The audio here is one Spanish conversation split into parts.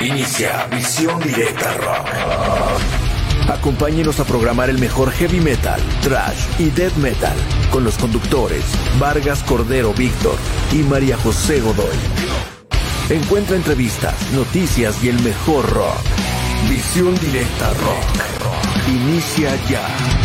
Inicia Visión Directa Rock. Acompáñenos a programar el mejor heavy metal, trash y death metal con los conductores Vargas Cordero Víctor y María José Godoy. Encuentra entrevistas, noticias y el mejor rock. Visión Directa Rock. Inicia ya.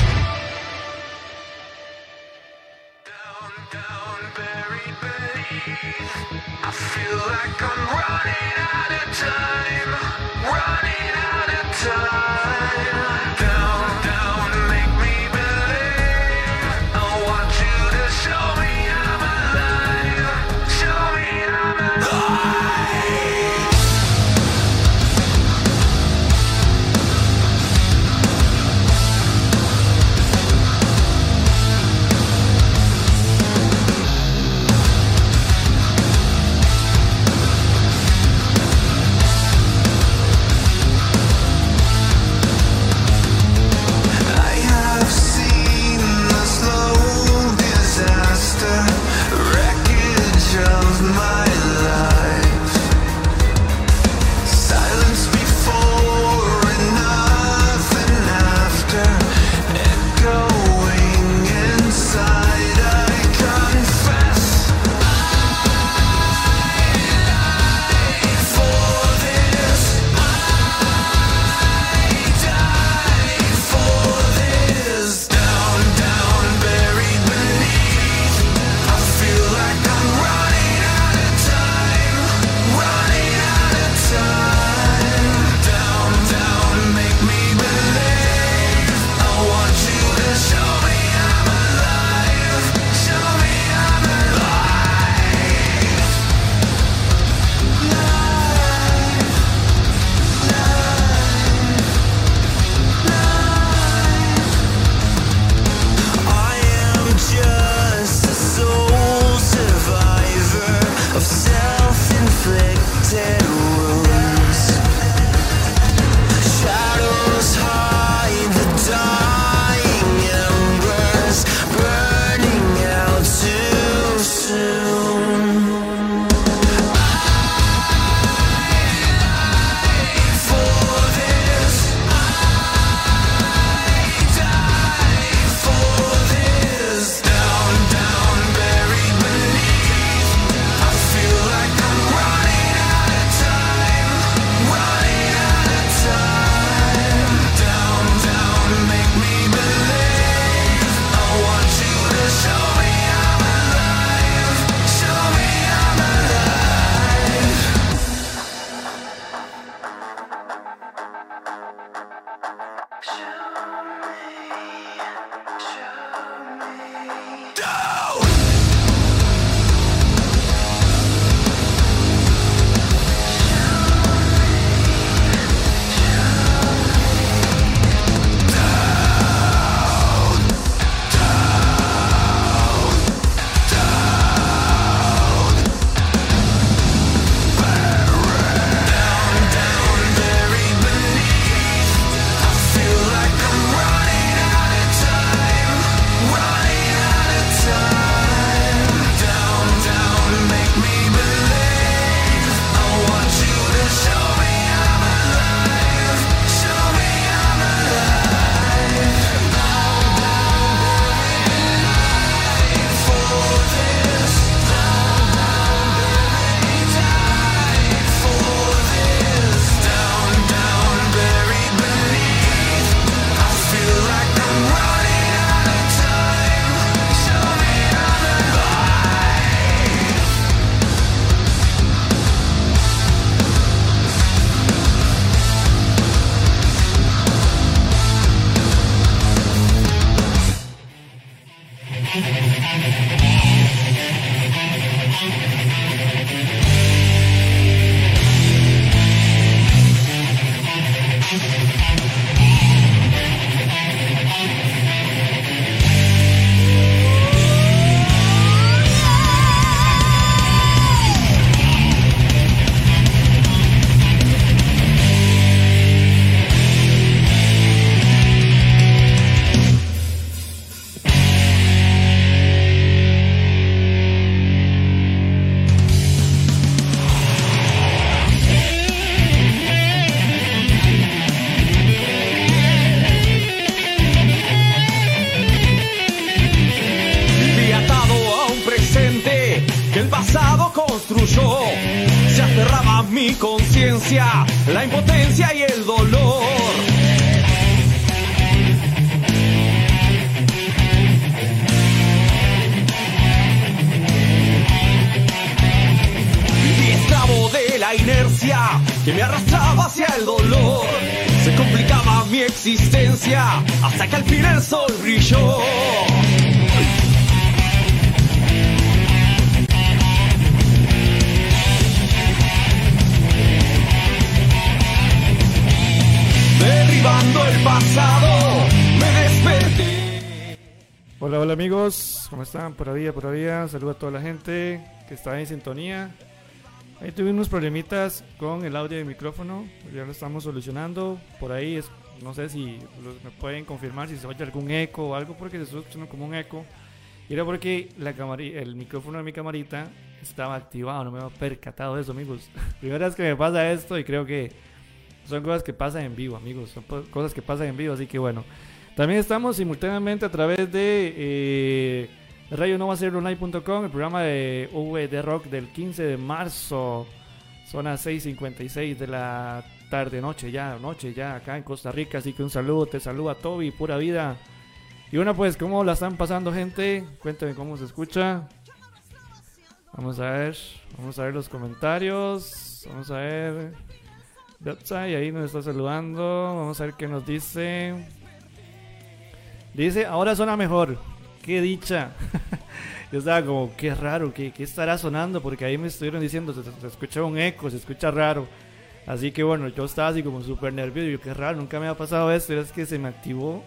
Por ahí, por ahí, saludo a toda la gente que está en sintonía. Ahí tuvimos unos problemitas con el audio del micrófono, ya lo estamos solucionando. Por ahí, es, no sé si lo- me pueden confirmar si se oye algún eco o algo, porque se está escuchando como un eco. Y era porque la el micrófono de mi camarita estaba activado, no me había percatado de eso, amigos. Primera vez que me pasa esto y creo que son cosas que pasan en vivo, amigos. Son cosas que pasan en vivo, así que bueno. También estamos simultáneamente a través de eh, radionovacerronline.com, el programa de VD Rock del 15 de marzo, zona 6.56 de la tarde, noche ya, noche ya, acá en Costa Rica. Así que un saludo, te saluda Toby, pura vida. Y bueno, pues, ¿cómo la están pasando, gente? Cuéntenme cómo se escucha. Vamos a ver, vamos a ver los comentarios. Vamos a ver. Website, ahí nos está saludando. Vamos a ver qué nos dice. Dice, ahora suena mejor. Qué dicha. Yo estaba como, qué raro, qué, qué estará sonando, porque ahí me estuvieron diciendo, se, se escucha un eco, se escucha raro. Así que bueno, yo estaba así como súper nervioso. Yo, qué raro, nunca me ha pasado esto. Y es que se me activó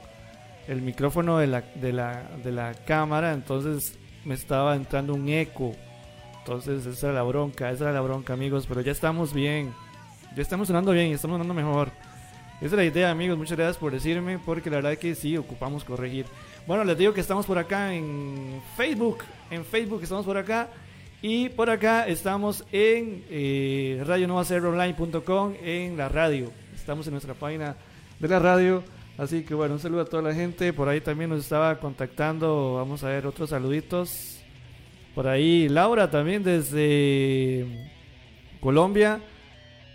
el micrófono de la, de la, de la cámara, entonces me estaba entrando un eco. Entonces esa era la bronca, esa era la bronca, amigos. Pero ya estamos bien. Ya estamos sonando bien, estamos sonando mejor. Esa es la idea, amigos. Muchas gracias por decirme, porque la verdad que sí, ocupamos corregir. Bueno, les digo que estamos por acá en Facebook. En Facebook estamos por acá. Y por acá estamos en eh, radionovacerronline.com, en la radio. Estamos en nuestra página de la radio. Así que bueno, un saludo a toda la gente. Por ahí también nos estaba contactando. Vamos a ver otros saluditos. Por ahí Laura también desde Colombia.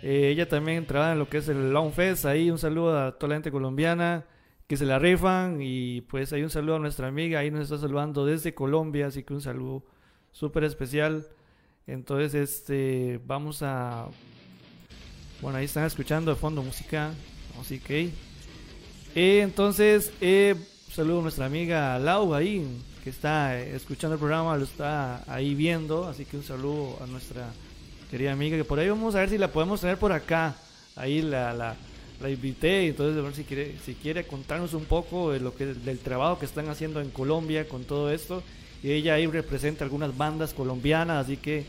Eh, ella también trabaja en lo que es el Long Fest. Ahí un saludo a toda la gente colombiana que se la rifan. Y pues ahí un saludo a nuestra amiga. Ahí nos está saludando desde Colombia. Así que un saludo súper especial. Entonces, este, vamos a... Bueno, ahí están escuchando de fondo música. Así que... Eh, entonces, eh, saludo a nuestra amiga Lau ahí, que está escuchando el programa, lo está ahí viendo. Así que un saludo a nuestra querida amiga, que por ahí vamos a ver si la podemos tener por acá. Ahí la, la, la invité, entonces a ver si quiere, si quiere contarnos un poco de lo que, del trabajo que están haciendo en Colombia con todo esto. Y ella ahí representa algunas bandas colombianas, así que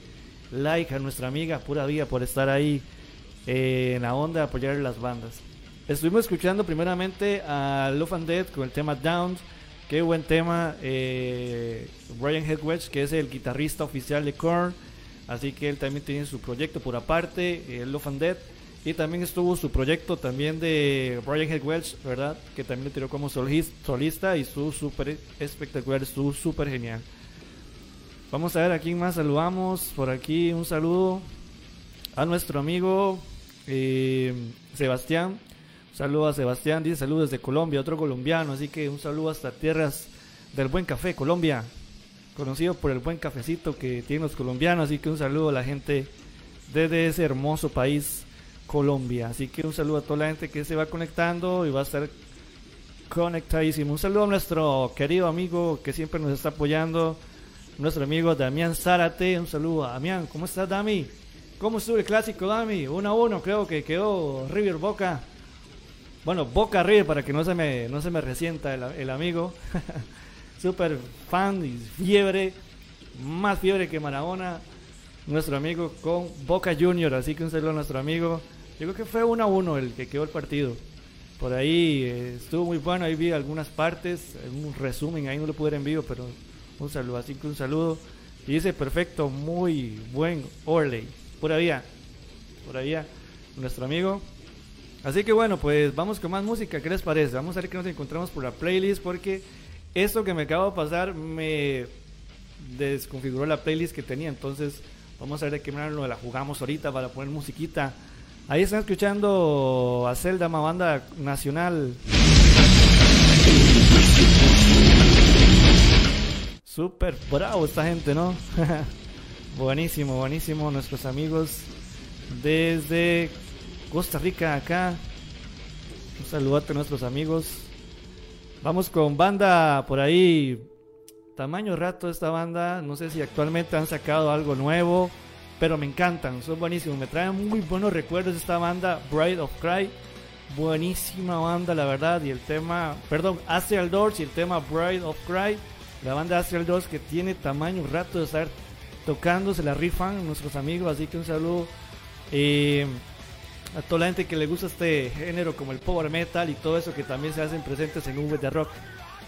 like a nuestra amiga, pura vida, por estar ahí eh, en la onda apoyar las bandas. Estuvimos escuchando primeramente a Love and Dead con el tema Downs. Qué buen tema. Eh, Brian Hedwedge, que es el guitarrista oficial de Korn. Así que él también tiene su proyecto por aparte, eh, Love and Dead. Y también estuvo su proyecto también de Brian Hedwedge, ¿verdad? Que también lo tiró como solis- solista y estuvo súper espectacular, estuvo súper genial. Vamos a ver a quién más saludamos. Por aquí un saludo a nuestro amigo eh, Sebastián. Un saludo a Sebastián, dice saludos desde Colombia, otro colombiano, así que un saludo hasta tierras del buen café, Colombia, conocido por el buen cafecito que tienen los colombianos, así que un saludo a la gente desde ese hermoso país, Colombia. Así que un saludo a toda la gente que se va conectando y va a estar conectadísimo. Un saludo a nuestro querido amigo que siempre nos está apoyando, nuestro amigo Damián Zárate. Un saludo a Damián, ¿cómo estás, Dami? ¿Cómo estuvo el clásico, Dami? 1 a 1, creo que quedó River Boca. Bueno, Boca River para que no se me, no se me resienta el, amigo. Súper fan y fiebre. Más fiebre que Maradona. Nuestro amigo con Boca Junior. Así que un saludo a nuestro amigo. Yo creo que fue 1 a 1 el que quedó el partido. Por ahí eh, estuvo muy bueno. Ahí vi algunas partes. Un resumen. Ahí no lo pude ver en vivo. Pero un saludo. Así que un saludo. Y dice perfecto. Muy buen Orley. Pura vía. Pura vía. Nuestro amigo. Así que bueno, pues vamos con más música. ¿Qué les parece? Vamos a ver qué nos encontramos por la playlist porque esto que me acaba de pasar me desconfiguró la playlist que tenía. Entonces, vamos a ver de qué manera la jugamos ahorita para poner musiquita. Ahí están escuchando a Zelda, una banda nacional. Super bravo esta gente, ¿no? buenísimo, buenísimo. Nuestros amigos desde Costa Rica acá. Un saludote a nuestros amigos. Vamos con banda por ahí. Tamaño rato esta banda. No sé si actualmente han sacado algo nuevo. Pero me encantan. Son buenísimos. Me traen muy buenos recuerdos esta banda. Bride of Cry. Buenísima banda, la verdad. Y el tema. Perdón, Astral Doors y el tema Bride of Cry. La banda Astral Doors que tiene tamaño rato de estar tocando. Se la rifan nuestros amigos. Así que un saludo. Eh, a toda la gente que le gusta este género como el power metal y todo eso que también se hacen presentes en V de Rock.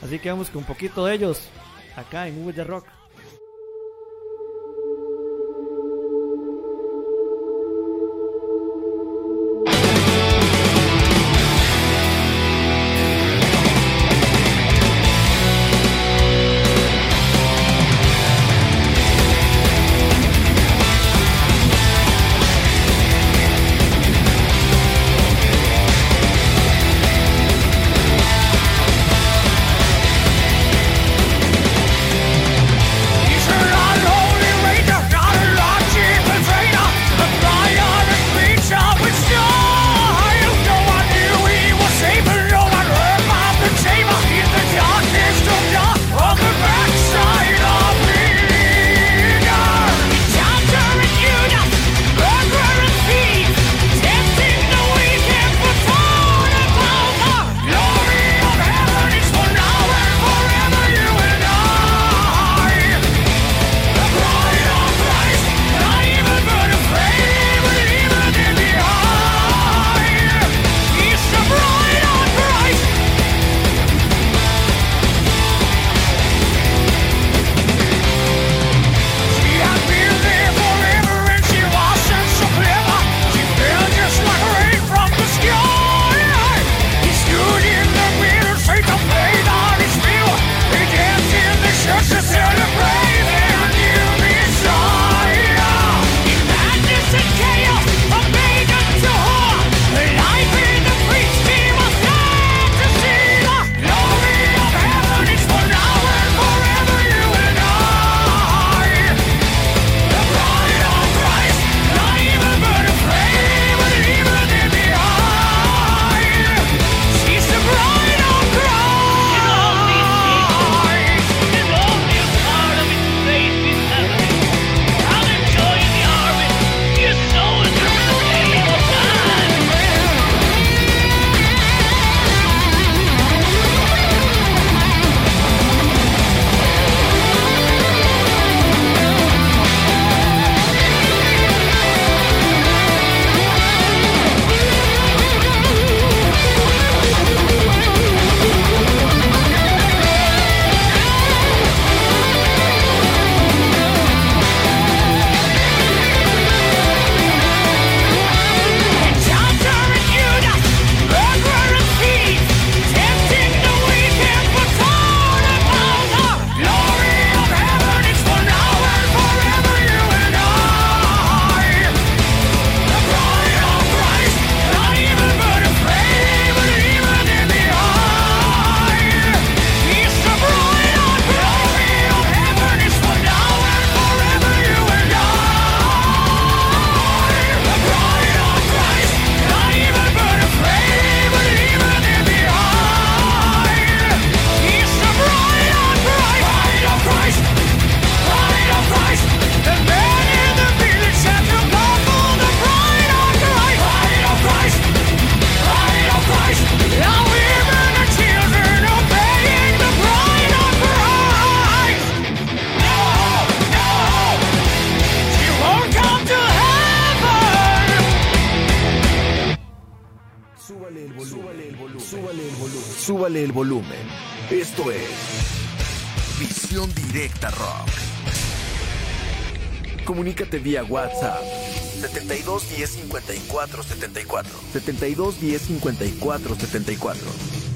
Así que vamos con un poquito de ellos acá en V de Rock. Vía WhatsApp. 72 10 54 74. 72 10 54 74.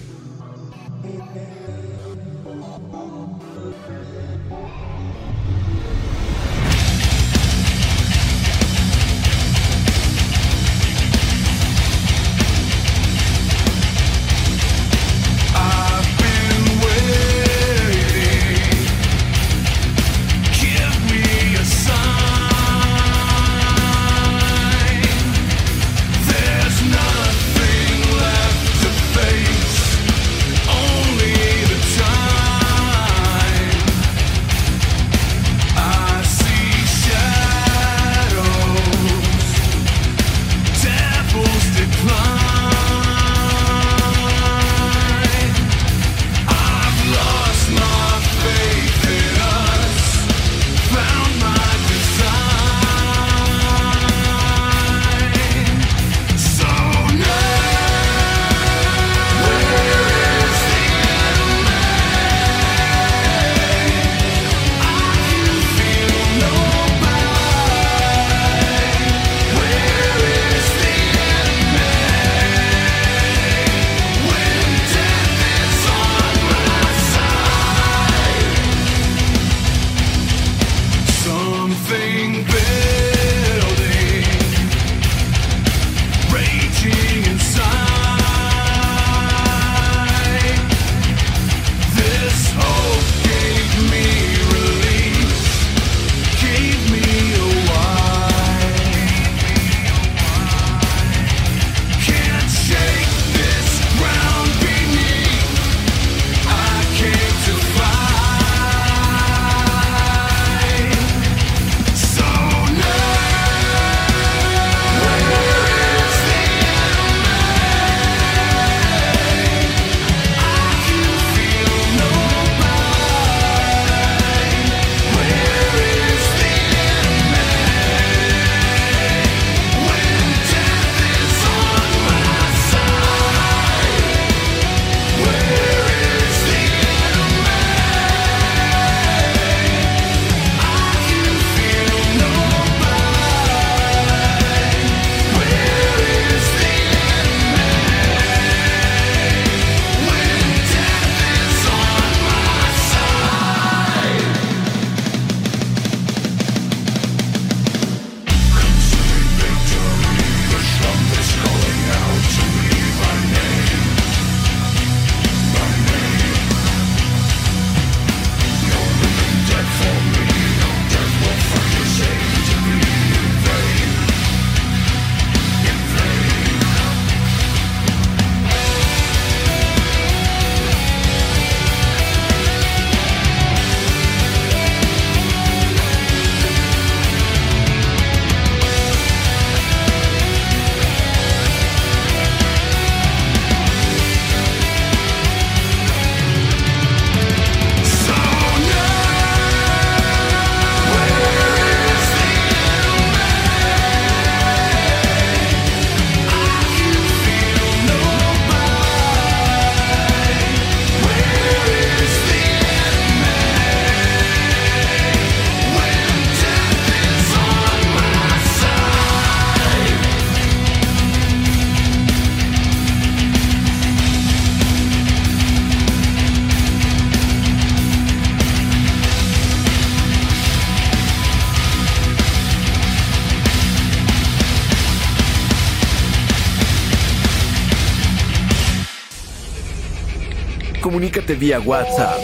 Vía WhatsApp.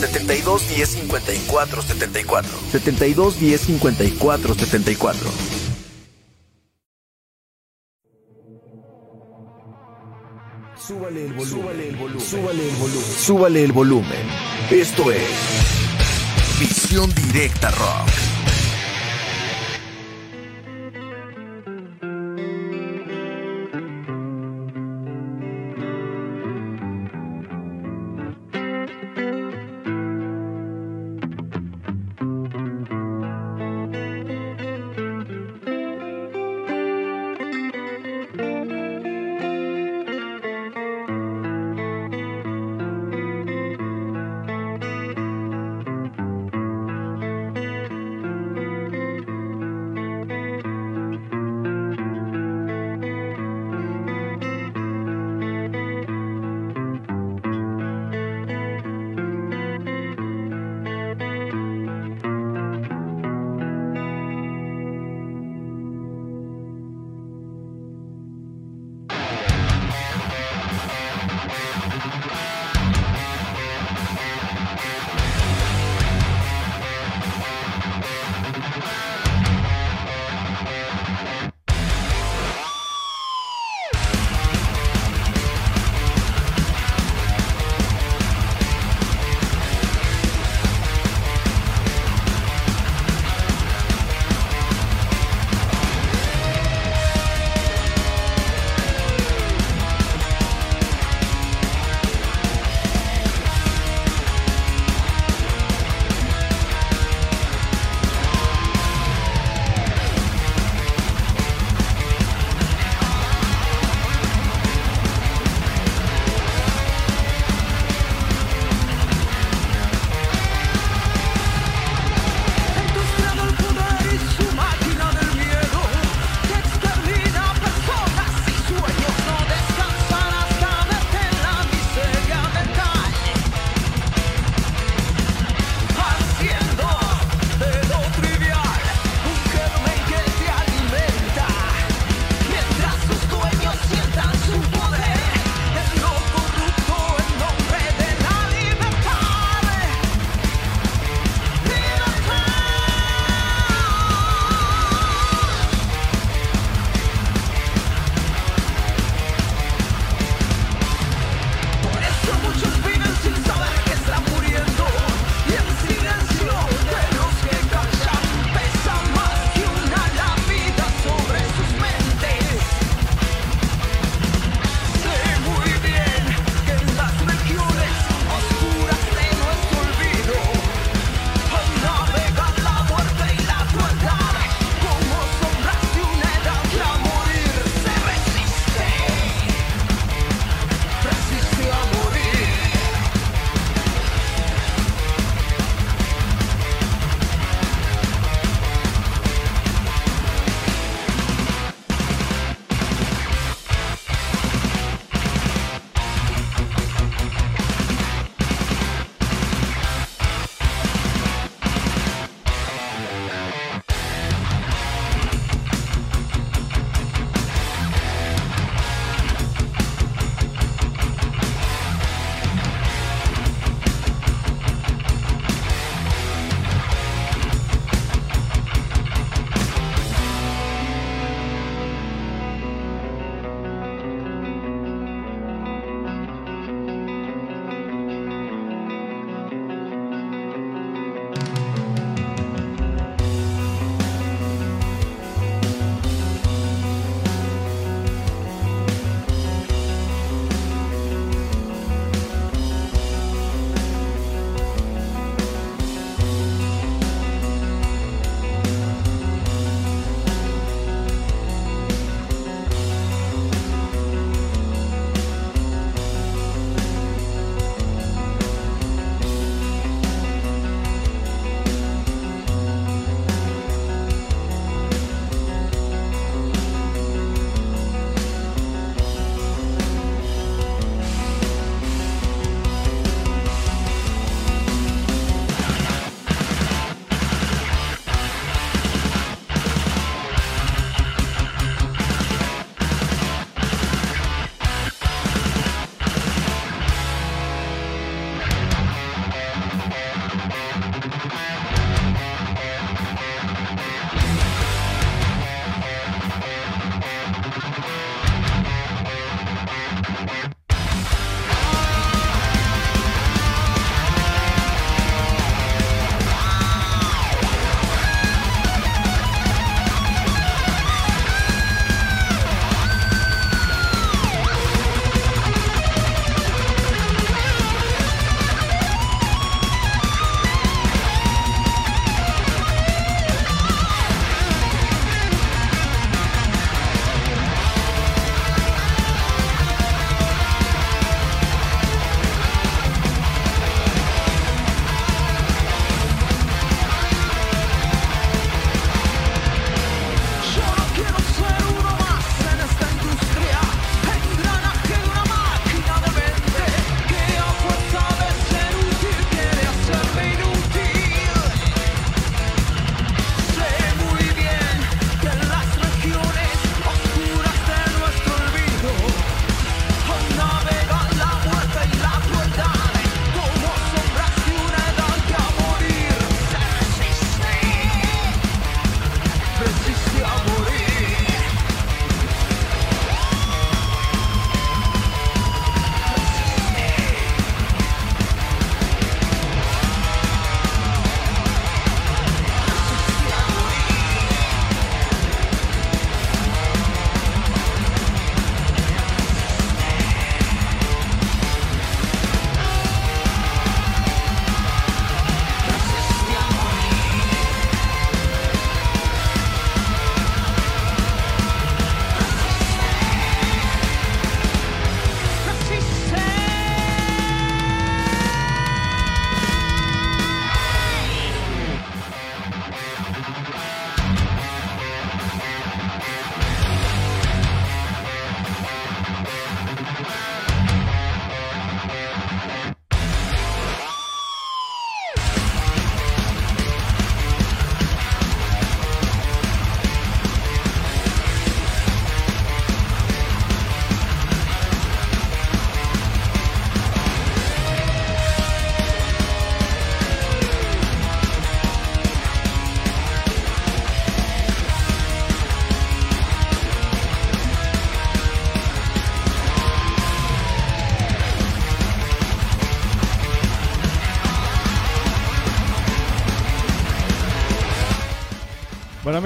72 10 54 74 72 10 54 74 Súbale el volumen, súbale el volumen, súbale el volumen, súbale el volumen. Esto es Visión Directa Rock.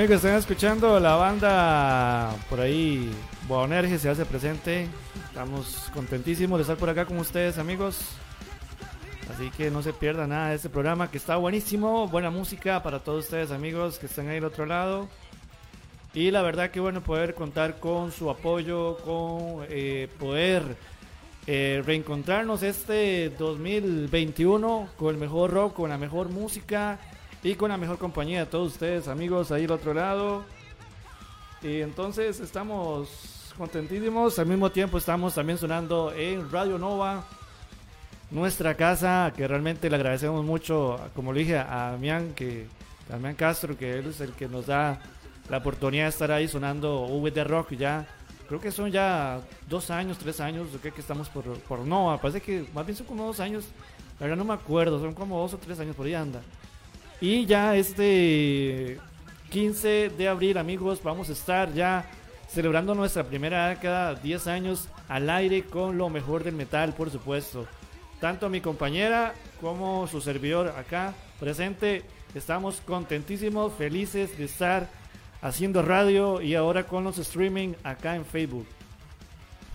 Amigos, están escuchando la banda por ahí, Boanerge se hace presente. Estamos contentísimos de estar por acá con ustedes amigos. Así que no se pierda nada de este programa que está buenísimo. Buena música para todos ustedes amigos que están ahí al otro lado. Y la verdad que bueno poder contar con su apoyo, con eh, poder eh, reencontrarnos este 2021 con el mejor rock, con la mejor música y con la mejor compañía de todos ustedes amigos ahí al otro lado. Y entonces estamos contentísimos, al mismo tiempo estamos también sonando en Radio Nova, nuestra casa, que realmente le agradecemos mucho, como le dije a Damián, que, Damián Castro, que él es el que nos da la oportunidad de estar ahí sonando VD Rock ya. Creo que son ya dos años, tres años, creo que estamos por, por Nova, parece que más bien son como dos años, la verdad no me acuerdo, son como dos o tres años por ahí anda. Y ya este 15 de abril, amigos, vamos a estar ya celebrando nuestra primera década, 10 años al aire con lo mejor del metal, por supuesto. Tanto mi compañera como su servidor acá presente, estamos contentísimos, felices de estar haciendo radio y ahora con los streaming acá en Facebook.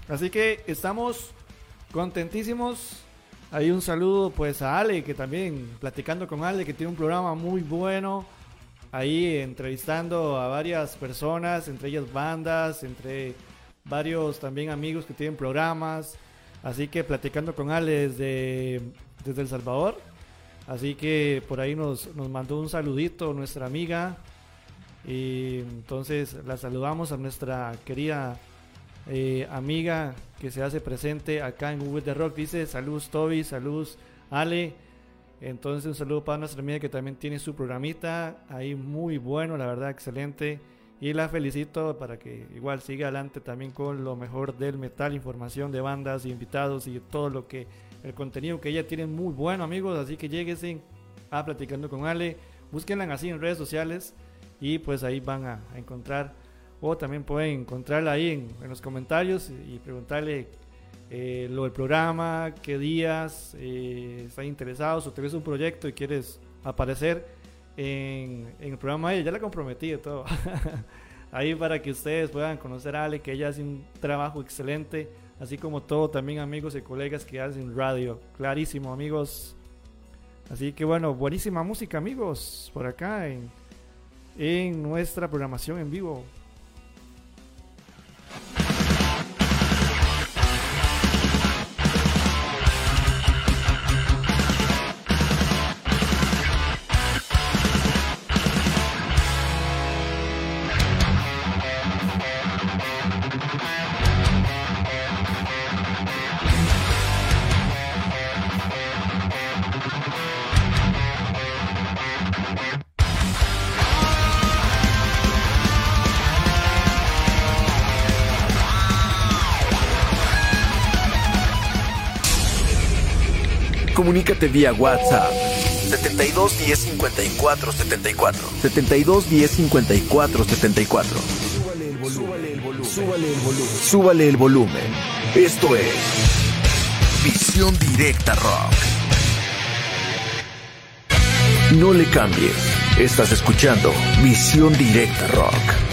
Así que estamos contentísimos hay un saludo pues a Ale, que también platicando con Ale, que tiene un programa muy bueno. Ahí entrevistando a varias personas, entre ellas bandas, entre varios también amigos que tienen programas. Así que platicando con Ale desde, desde El Salvador. Así que por ahí nos, nos mandó un saludito nuestra amiga. Y entonces la saludamos a nuestra querida eh, amiga que se hace presente acá en Google de Rock. Dice saludos Toby, saludos Ale. Entonces un saludo para nuestra amiga que también tiene su programita ahí muy bueno, la verdad excelente. Y la felicito para que igual siga adelante también con lo mejor del metal, información de bandas, invitados y todo lo que el contenido que ella tiene muy bueno amigos. Así que lleguesen a platicando con Ale, búsquenla así en redes sociales y pues ahí van a encontrar o también pueden encontrarla ahí en, los comentarios y, preguntarle eh, lo del programa, qué días eh, están interesados o tienes un proyecto y quieres aparecer en, el programa. Ya la comprometí y todo. ahí para que ustedes puedan conocer a Ale, que ella hace un trabajo excelente, así como todo también amigos y colegas que hacen radio. Clarísimo, amigos. Así que bueno, buenísima música, amigos, por acá en, en nuestra programación en vivo. Comunícate vía WhatsApp 72 10 54 74 72 10 54 74. Súbale el volumen. Súbale el volumen. Súbale el volumen. Esto es Visión Directa Rock. No le cambies. Estás escuchando Visión Directa Rock.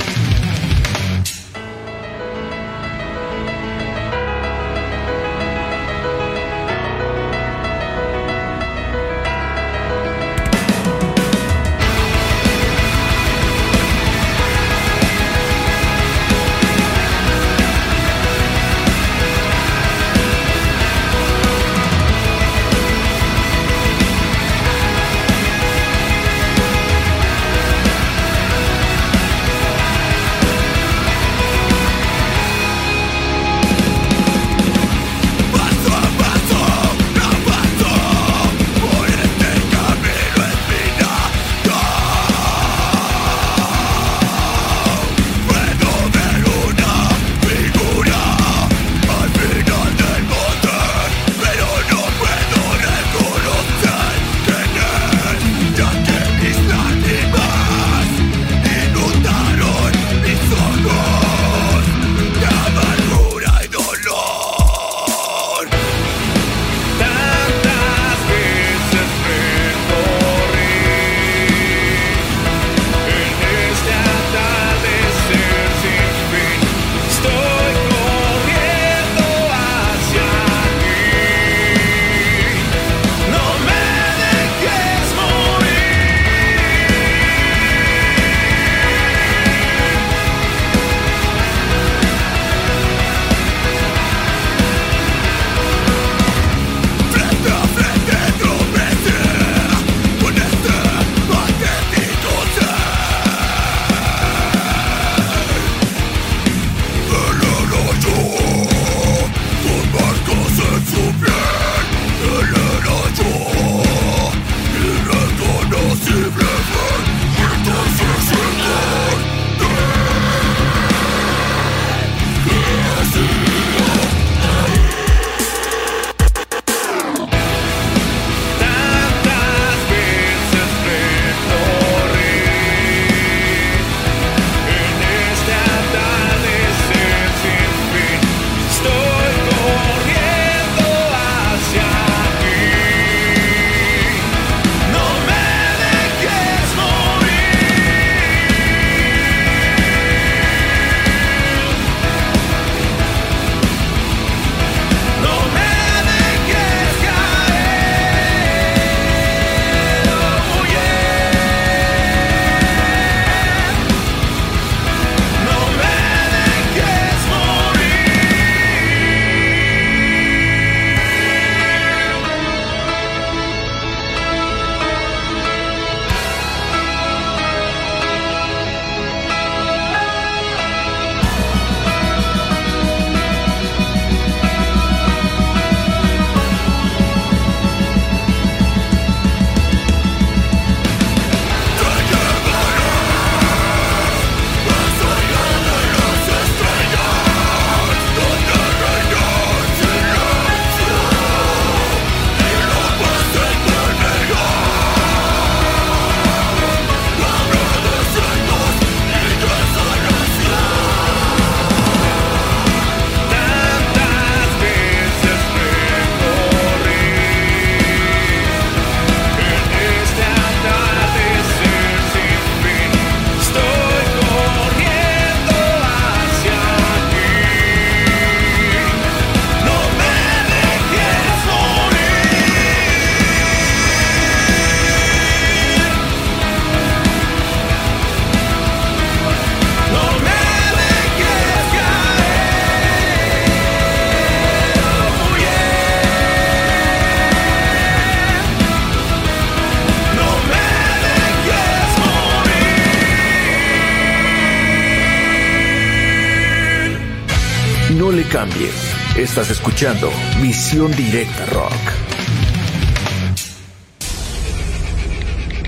cambie. Estás escuchando Misión Directa Rock.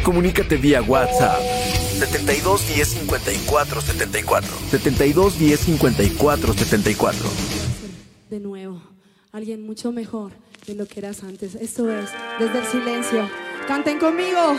Comunícate vía WhatsApp 72 10 54 74. 72 10 54 74. De nuevo, alguien mucho mejor de lo que eras antes. Esto es, desde el silencio. Canten conmigo.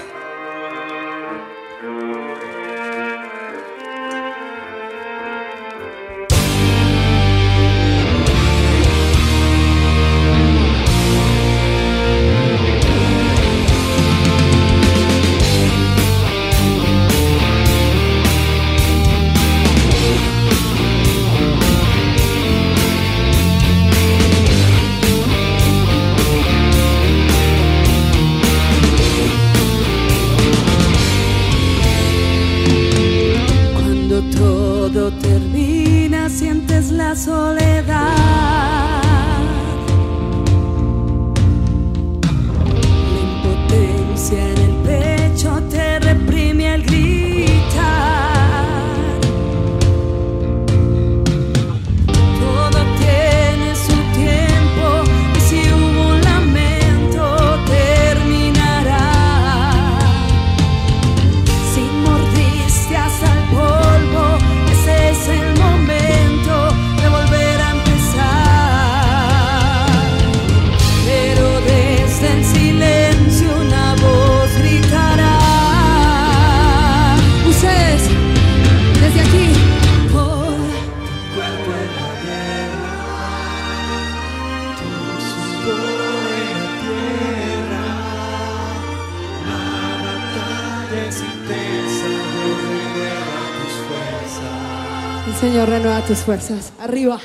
tus fuerzas. Arriba.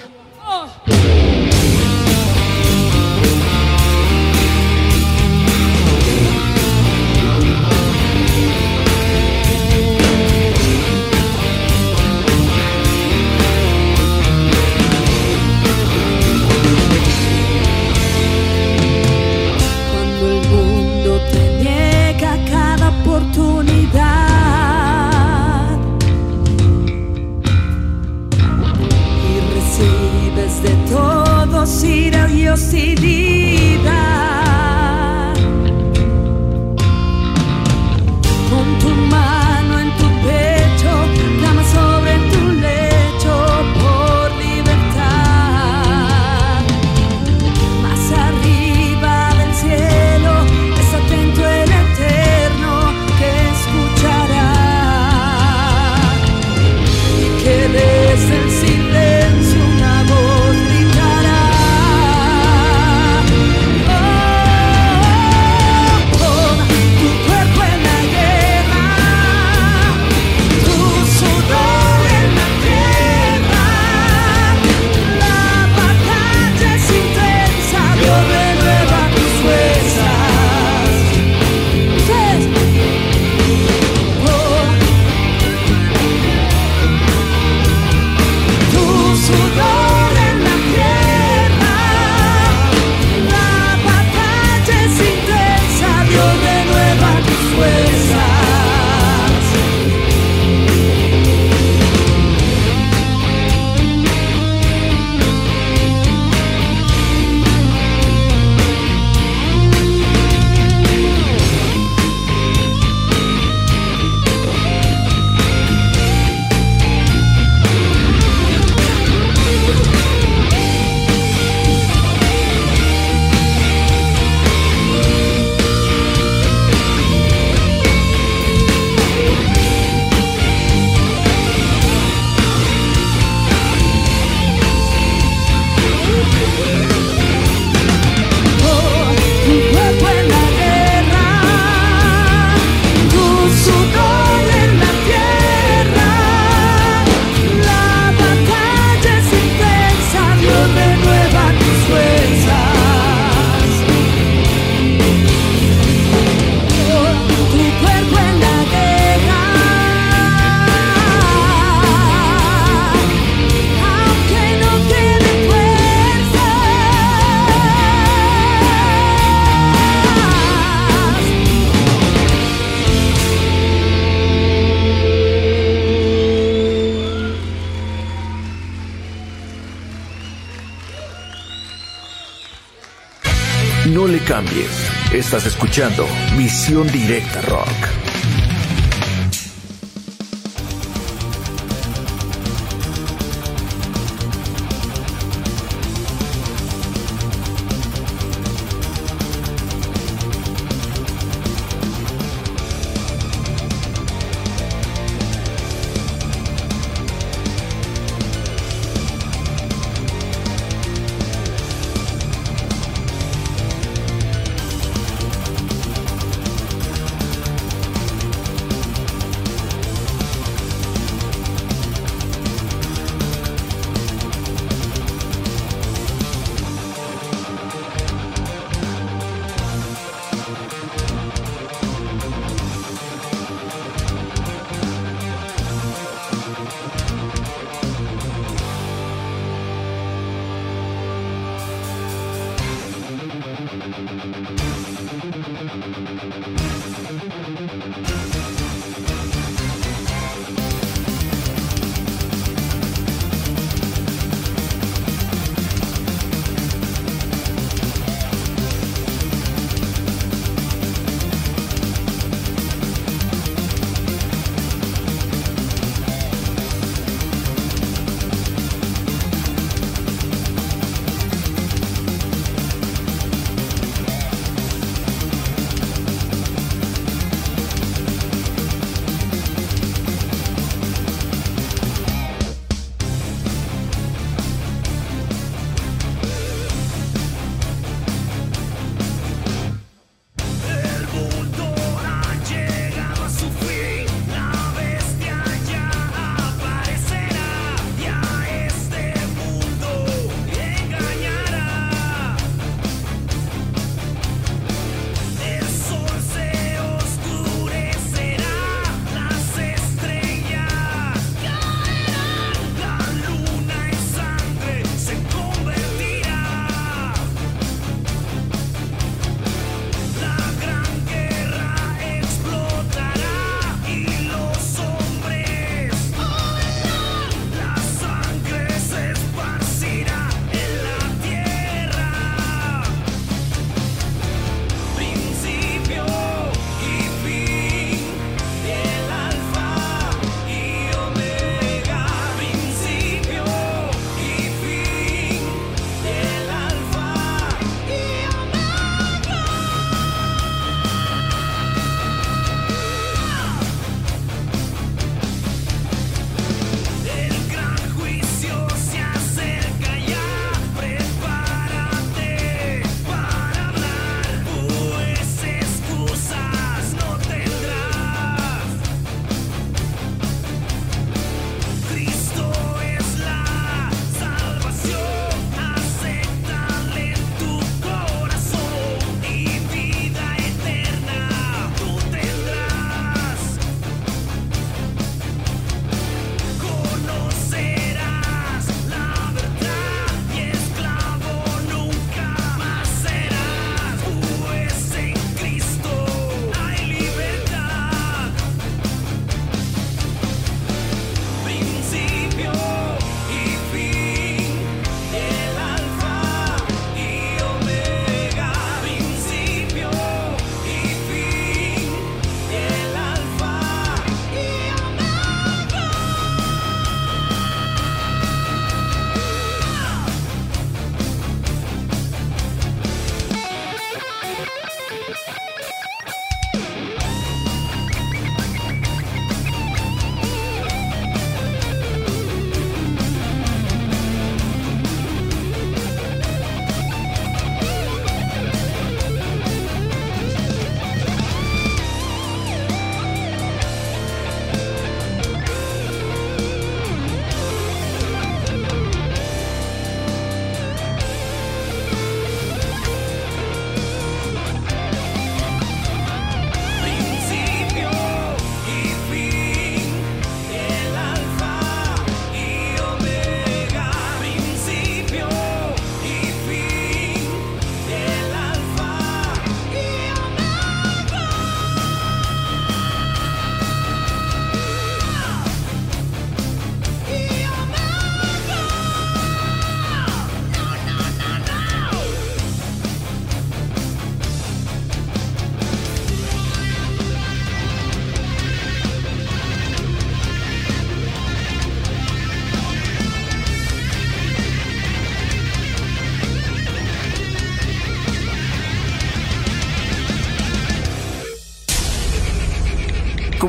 Escuchando Visión Directa Rock.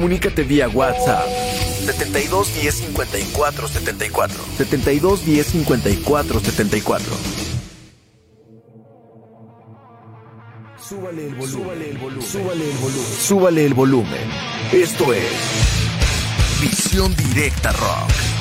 Comunícate vía WhatsApp 72 10 54 74 72 10 54 74 Súbale el volumen. Súbale el volumen. Súbale el volumen. Súbale el volumen. Esto es Visión Directa Rock.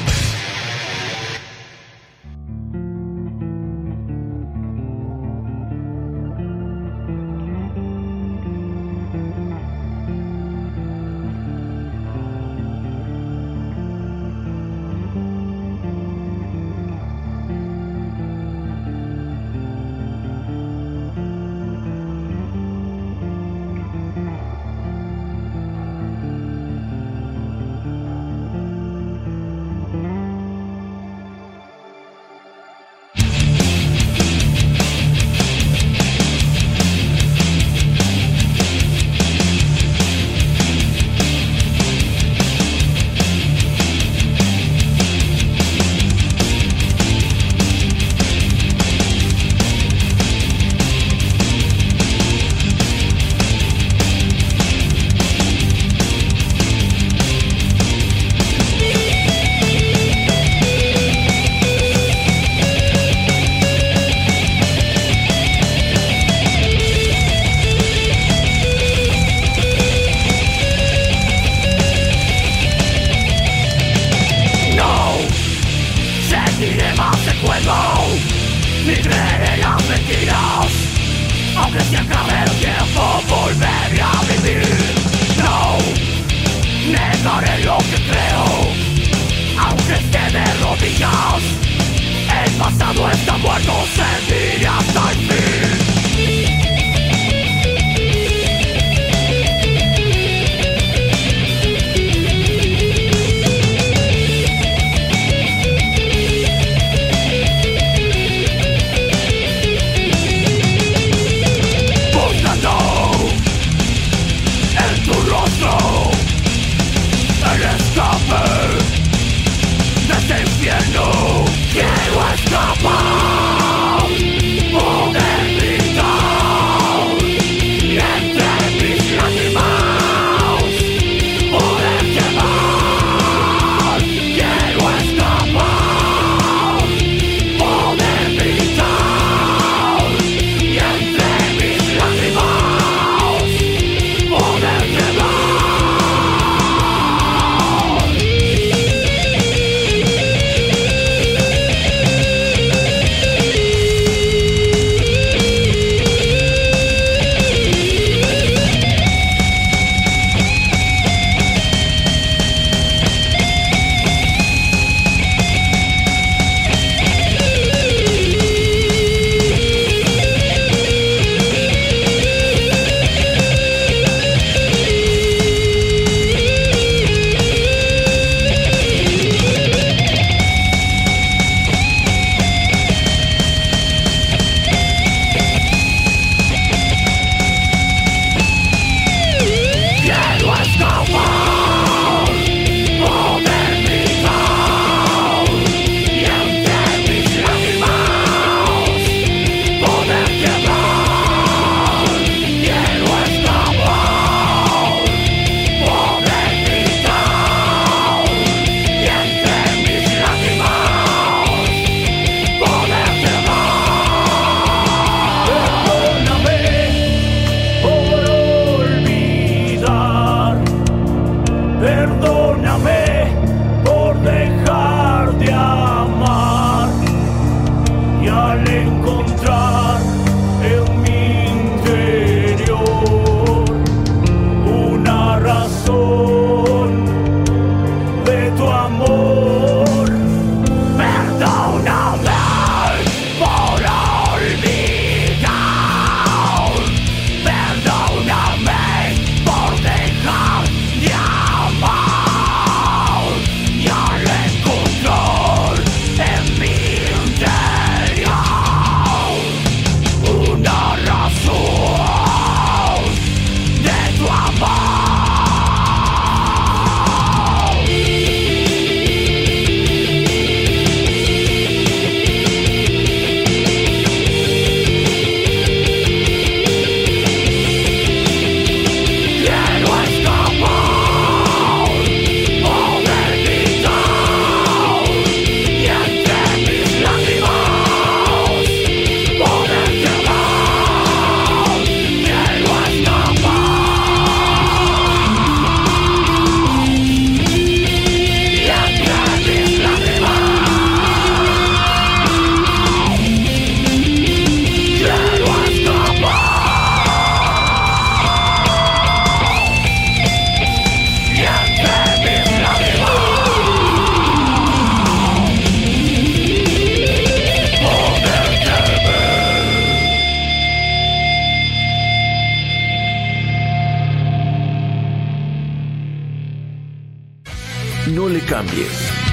Ni creeré las mentiras Aunque siempre habrá el tiempo Volveré a vivir. No Negaré lo que creo. Aunque esté de rodillas El pasado está muerto Seguiré hasta el fin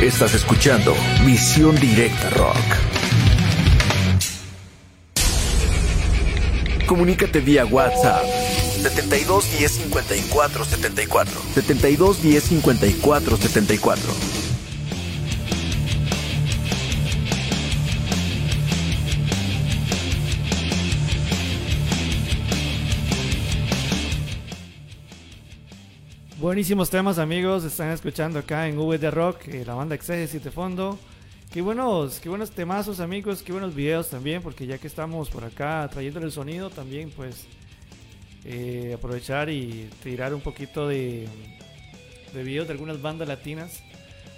Estás escuchando Visión Directa Rock. Comunícate vía WhatsApp. 72 10 54 74 72 10 54 74 Buenísimos temas amigos, están escuchando acá en V de Rock, eh, la banda Exégesis de fondo. Qué buenos, qué buenos temazos amigos, qué buenos videos también, porque ya que estamos por acá trayendo el sonido también, pues eh, aprovechar y tirar un poquito de, de videos de algunas bandas latinas.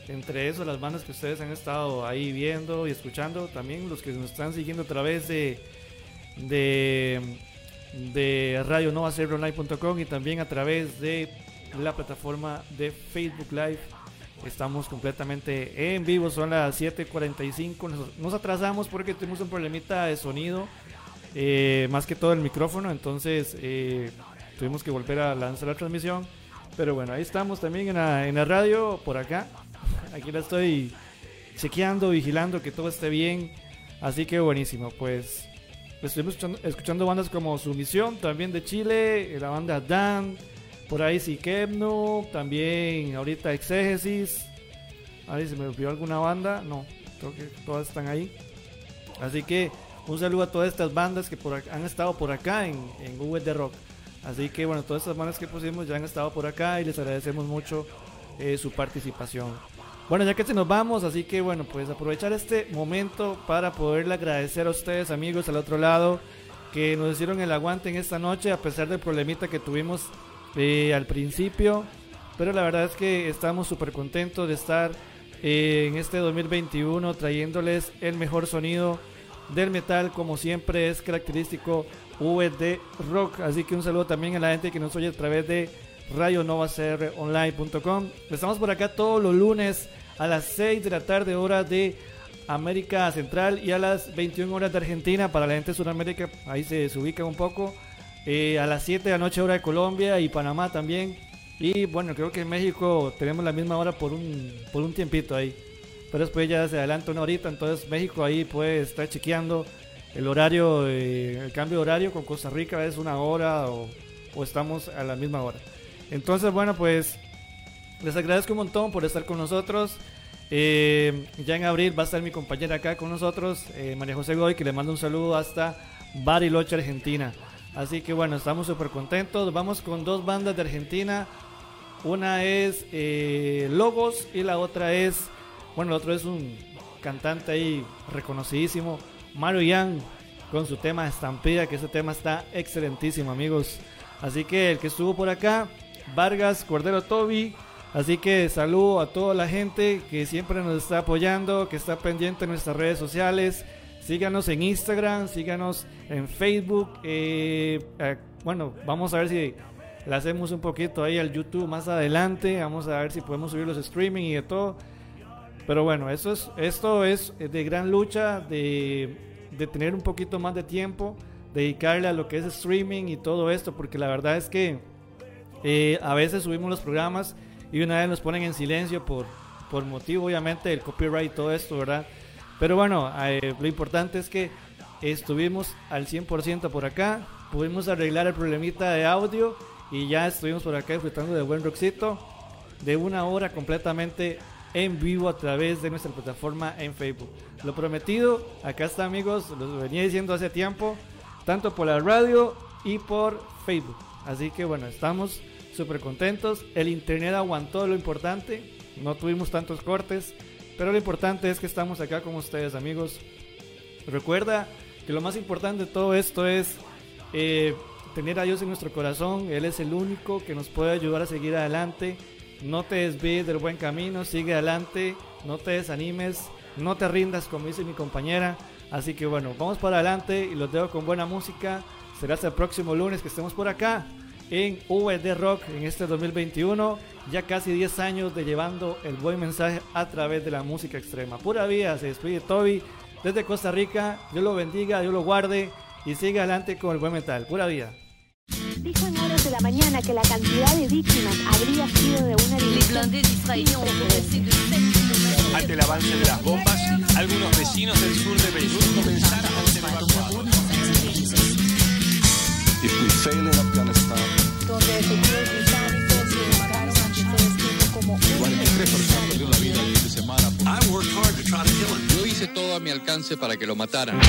Entre eso, las bandas que ustedes han estado ahí viendo y escuchando, también los que nos están siguiendo a través de, de, de radionovacerronline.com y también a través de la plataforma de Facebook Live. Estamos completamente en vivo, son las 7:45. Nos, nos atrasamos porque tuvimos un problemita de sonido, eh, más que todo el micrófono, entonces eh, tuvimos que volver a lanzar la transmisión. Pero bueno, ahí estamos también en la, radio, por acá. Aquí la estoy chequeando, vigilando que todo esté bien. Así que buenísimo, pues estuvimos escuchando, escuchando bandas como Sumisión, también de Chile, la banda Dan, por ahí Siquemno, también ahorita Exégesis. A ver si me olvidó alguna banda. No, creo que todas están ahí. Así que un saludo a todas estas bandas que han estado por acá en, en de Rock. Así que bueno, todas estas bandas que pusimos ya han estado por acá y les agradecemos mucho eh, su participación. Bueno, ya que se nos vamos, así que bueno, pues aprovechar este momento para poderle agradecer a ustedes, amigos, al otro lado, que nos hicieron el aguante en esta noche, a pesar del problemita que tuvimos al principio. Pero la verdad es que estamos súper contentos de estar eh, en este 2021 trayéndoles el mejor sonido del metal, como siempre es característico VD Rock. Así que un saludo también a la gente que nos oye a través de radionovacronline.com. Estamos por acá todos los lunes a las 6 de la tarde, hora de América Central, y a las 21 horas de Argentina. Para la gente de Sudamérica, ahí se ubica un poco. Eh, a las 7 de la noche, hora de Colombia y Panamá también. Y bueno, creo que en México tenemos la misma hora por un, por un tiempito ahí. Pero después ya se adelanta una horita, entonces México ahí puede estar chequeando el horario, eh, el cambio de horario con Costa Rica es una hora o, o estamos a la misma hora. Entonces, bueno, pues les agradezco un montón por estar con nosotros. Eh, ya en abril va a estar mi compañera acá con nosotros, eh, María José Goy, que le mando un saludo hasta Bariloche, Argentina. Así que bueno, estamos súper contentos. Vamos con dos bandas de Argentina. Una es eh, Logos y la otra es, bueno, el otro es un cantante ahí reconocidísimo, Mario Yang, con su tema Estampida, que ese tema está excelentísimo, amigos. Así que el que estuvo por acá, Vargas Cordero Toby. Así que saludo a toda la gente que siempre nos está apoyando, que está pendiente en nuestras redes sociales. Síganos en Instagram, síganos en Facebook. eh, eh, bueno, vamos a ver si le hacemos un poquito ahí al YouTube más adelante. Vamos a ver si podemos subir los streaming y de todo. Pero bueno, eso es, esto es de gran lucha, de, de tener un poquito más de tiempo, dedicarle a lo que es streaming y todo esto, porque la verdad es que eh, a veces subimos los programas y una vez nos ponen en silencio por, por motivo obviamente del copyright y todo esto, ¿verdad? Pero bueno, eh, lo importante es que estuvimos al 100% por acá, pudimos arreglar el problemita de audio y ya estuvimos por acá disfrutando de buen rockcito, de una hora completamente en vivo a través de nuestra plataforma en Facebook. Lo prometido, acá está amigos, lo venía diciendo hace tiempo, tanto por la radio y por Facebook. Así que bueno, estamos súper contentos. El internet aguantó lo importante, no tuvimos tantos cortes, pero lo importante es que estamos acá con ustedes amigos. Recuerda que lo más importante de todo esto es eh, tener a Dios en nuestro corazón. Él es el único que nos puede ayudar a seguir adelante. No te desvíes del buen camino, sigue adelante, no te desanimes, no te rindas como dice mi compañera. Así que bueno, vamos para adelante y los dejo con buena música. Será hasta el próximo lunes que estemos por acá en VD Rock en este 2021 ya casi 10 años de llevando el buen mensaje a través de la música extrema. Pura vida, se despide Toby desde Costa Rica. Dios lo bendiga, Dios lo guarde y siga adelante con el buen metal. Pura vida. Dijo en horas de la mañana que la cantidad de víctimas habría sido de una Ante el avance de las bombas, algunos vecinos del sur de Beirut comenzaron a ser evacuados. If we fail in donde se 43 personas perdieron la vida el fin de. Yo hice todo a mi alcance para que lo mataran.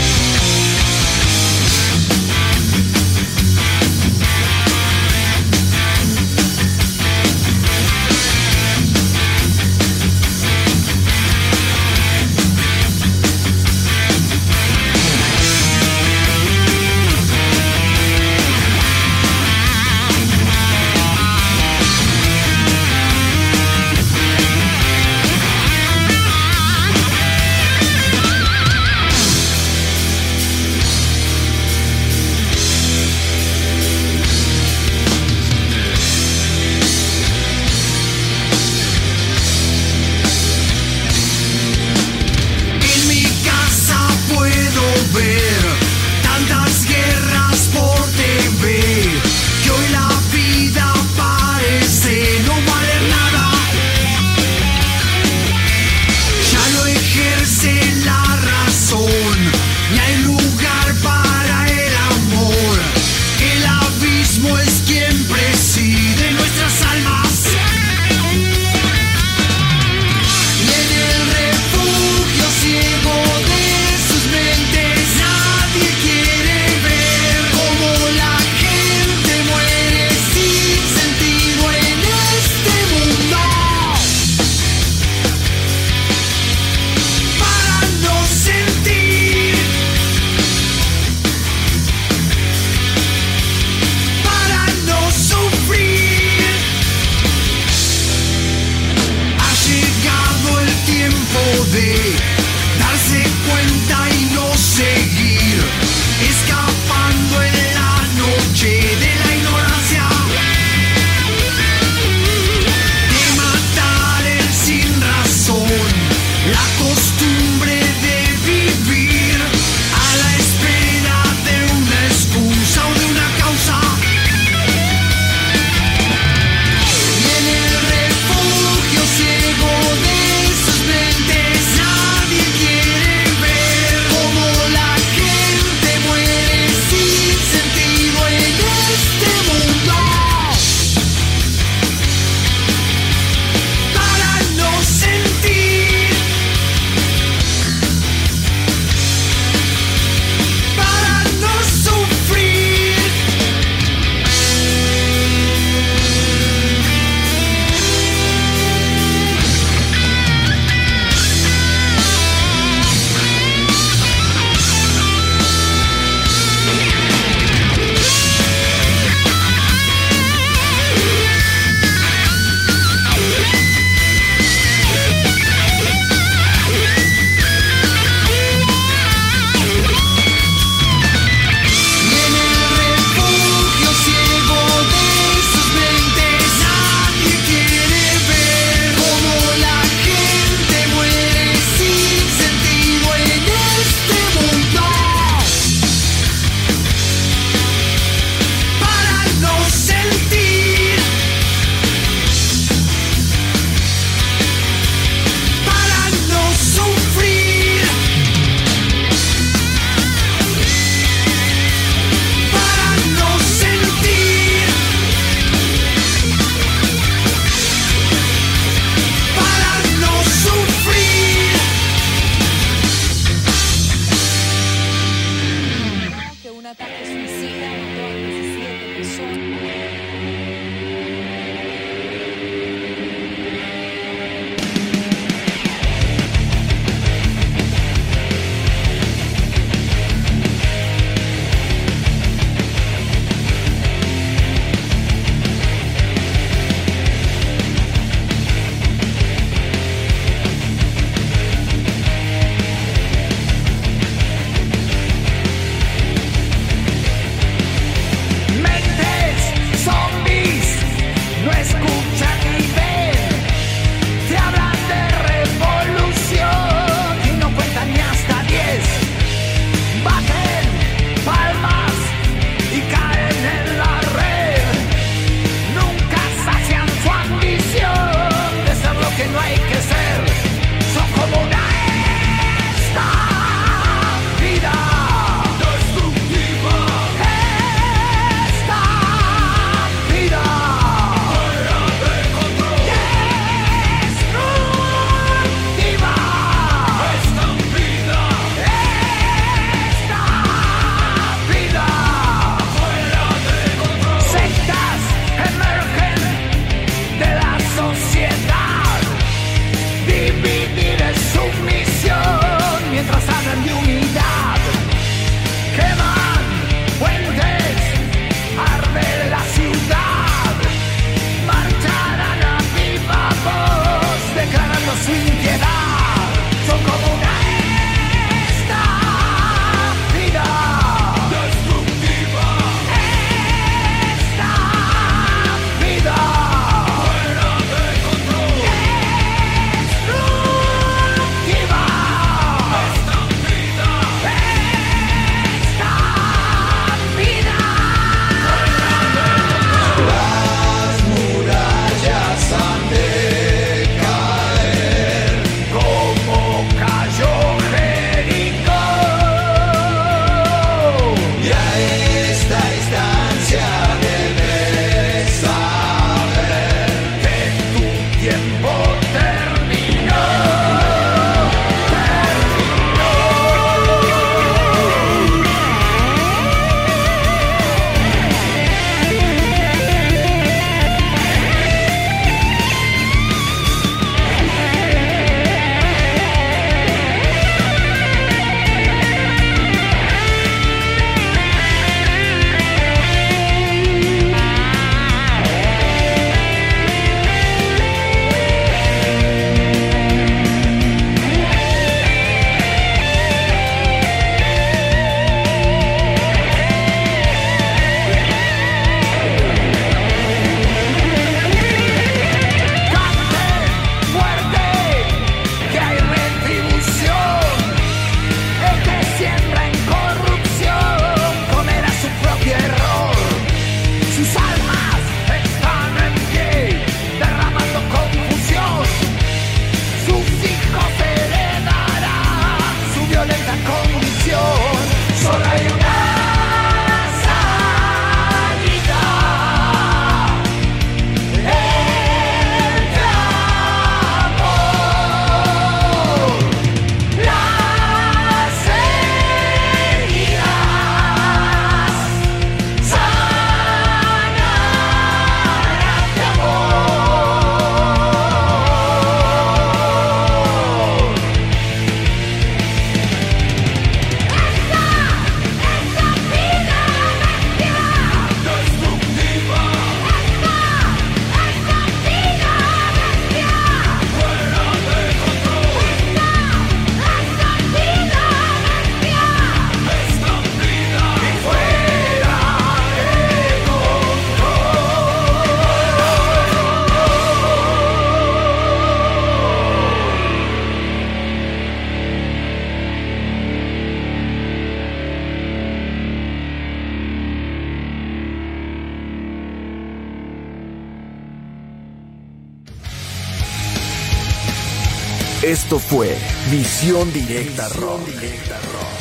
Fue Visión Directa Rock.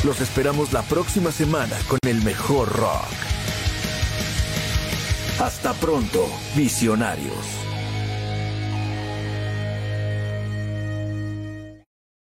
Los esperamos la próxima semana con el mejor rock. Hasta pronto, visionarios.